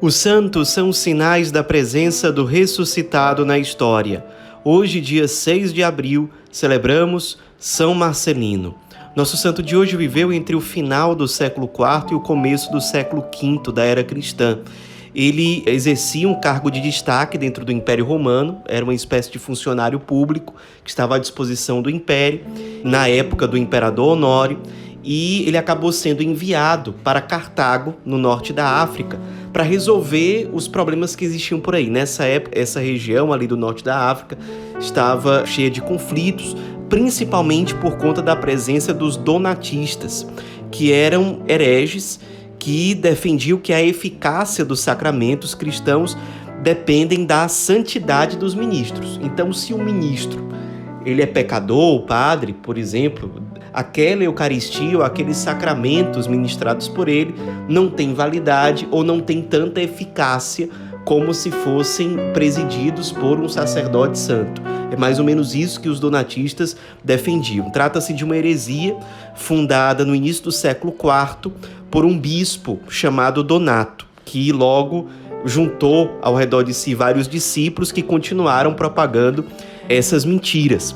Os santos são sinais da presença do ressuscitado na história. Hoje, dia 6 de abril, celebramos São Marcelino. Nosso santo de hoje viveu entre o final do século IV e o começo do século V da era cristã. Ele exercia um cargo de destaque dentro do Império Romano, era uma espécie de funcionário público que estava à disposição do império na época do imperador Honório e ele acabou sendo enviado para Cartago, no norte da África, para resolver os problemas que existiam por aí. Nessa época, essa região ali do norte da África estava cheia de conflitos, principalmente por conta da presença dos donatistas, que eram hereges que defendiam que a eficácia dos sacramentos cristãos dependem da santidade dos ministros. Então, se o ministro ele é pecador, o padre, por exemplo, aquela Eucaristia ou aqueles sacramentos ministrados por ele não têm validade ou não têm tanta eficácia como se fossem presididos por um sacerdote santo. É mais ou menos isso que os donatistas defendiam. Trata-se de uma heresia fundada no início do século IV por um bispo chamado Donato, que logo juntou ao redor de si vários discípulos que continuaram propagando essas mentiras.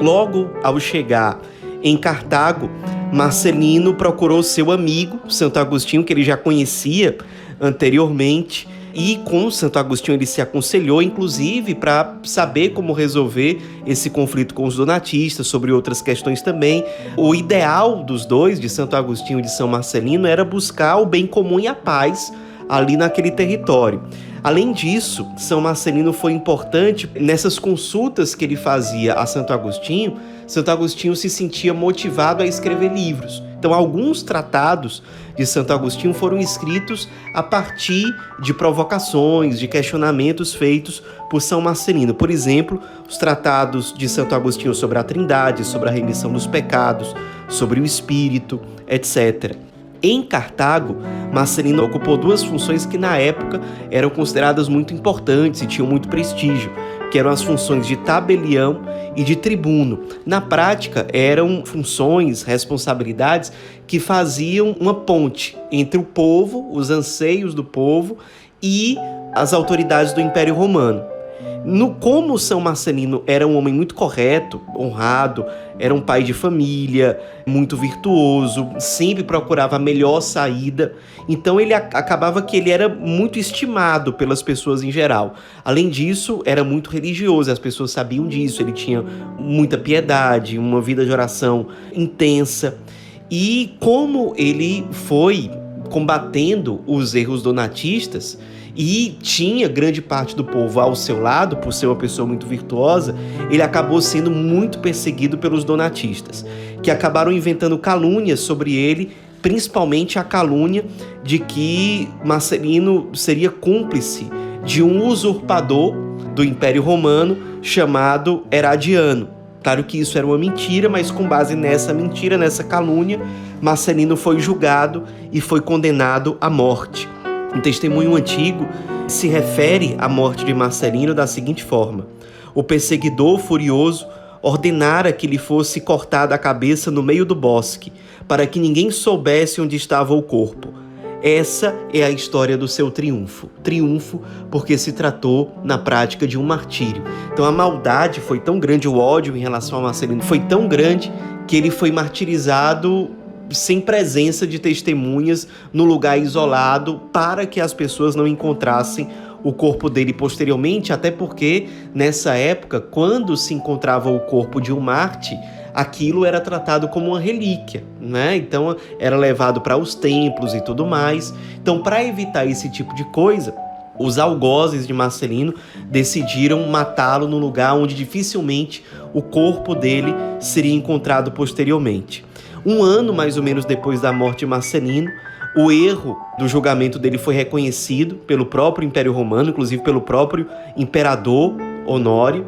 Logo ao chegar em Cartago, Marcelino procurou seu amigo, Santo Agostinho, que ele já conhecia anteriormente, e com Santo Agostinho ele se aconselhou, inclusive, para saber como resolver esse conflito com os donatistas, sobre outras questões também. O ideal dos dois, de Santo Agostinho e de São Marcelino, era buscar o bem comum e a paz ali naquele território. Além disso, São Marcelino foi importante nessas consultas que ele fazia a Santo Agostinho. Santo Agostinho se sentia motivado a escrever livros. Então, alguns tratados de Santo Agostinho foram escritos a partir de provocações, de questionamentos feitos por São Marcelino. Por exemplo, os tratados de Santo Agostinho sobre a Trindade, sobre a remissão dos pecados, sobre o espírito, etc. Em Cartago, Marcelino ocupou duas funções que na época eram consideradas muito importantes e tinham muito prestígio, que eram as funções de tabelião e de tribuno. Na prática, eram funções, responsabilidades que faziam uma ponte entre o povo, os anseios do povo e as autoridades do Império Romano. No como São Marcelino era um homem muito correto, honrado, era um pai de família, muito virtuoso, sempre procurava a melhor saída. Então ele acabava que ele era muito estimado pelas pessoas em geral. Além disso, era muito religioso, as pessoas sabiam disso. Ele tinha muita piedade, uma vida de oração intensa. E como ele foi combatendo os erros donatistas, e tinha grande parte do povo ao seu lado, por ser uma pessoa muito virtuosa, ele acabou sendo muito perseguido pelos donatistas, que acabaram inventando calúnias sobre ele, principalmente a calúnia de que Marcelino seria cúmplice de um usurpador do Império Romano chamado Heradiano. Claro que isso era uma mentira, mas com base nessa mentira, nessa calúnia, Marcelino foi julgado e foi condenado à morte. Um testemunho antigo se refere à morte de Marcelino da seguinte forma: O perseguidor furioso ordenara que lhe fosse cortada a cabeça no meio do bosque, para que ninguém soubesse onde estava o corpo. Essa é a história do seu triunfo. Triunfo porque se tratou na prática de um martírio. Então a maldade foi tão grande, o ódio em relação a Marcelino foi tão grande que ele foi martirizado sem presença de testemunhas no lugar isolado para que as pessoas não encontrassem o corpo dele posteriormente, até porque nessa época, quando se encontrava o corpo de um Marte, aquilo era tratado como uma relíquia, né? Então era levado para os templos e tudo mais. Então, para evitar esse tipo de coisa, os algozes de Marcelino decidiram matá-lo no lugar onde dificilmente o corpo dele seria encontrado posteriormente. Um ano mais ou menos depois da morte de Marcelino, o erro do julgamento dele foi reconhecido pelo próprio Império Romano, inclusive pelo próprio imperador Honório,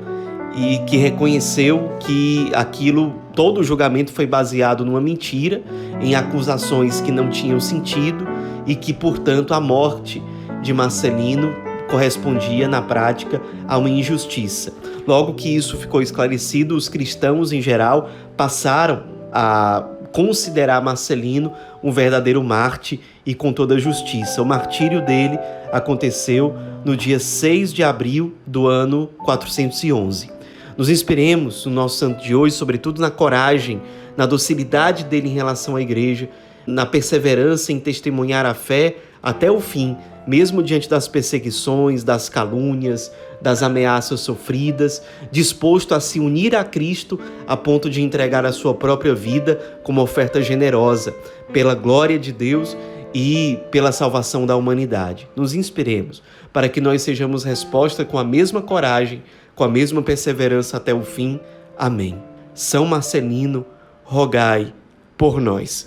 e que reconheceu que aquilo, todo o julgamento foi baseado numa mentira, em acusações que não tinham sentido e que, portanto, a morte de Marcelino correspondia na prática a uma injustiça. Logo que isso ficou esclarecido, os cristãos em geral passaram a considerar Marcelino um verdadeiro Marte e com toda justiça. O martírio dele aconteceu no dia 6 de abril do ano 411. Nos inspiremos no nosso santo de hoje, sobretudo na coragem, na docilidade dele em relação à igreja, na perseverança em testemunhar a fé até o fim, mesmo diante das perseguições, das calúnias, das ameaças sofridas, disposto a se unir a Cristo a ponto de entregar a sua própria vida como oferta generosa, pela glória de Deus e pela salvação da humanidade. Nos inspiremos para que nós sejamos resposta com a mesma coragem, com a mesma perseverança até o fim. Amém. São Marcelino, rogai por nós.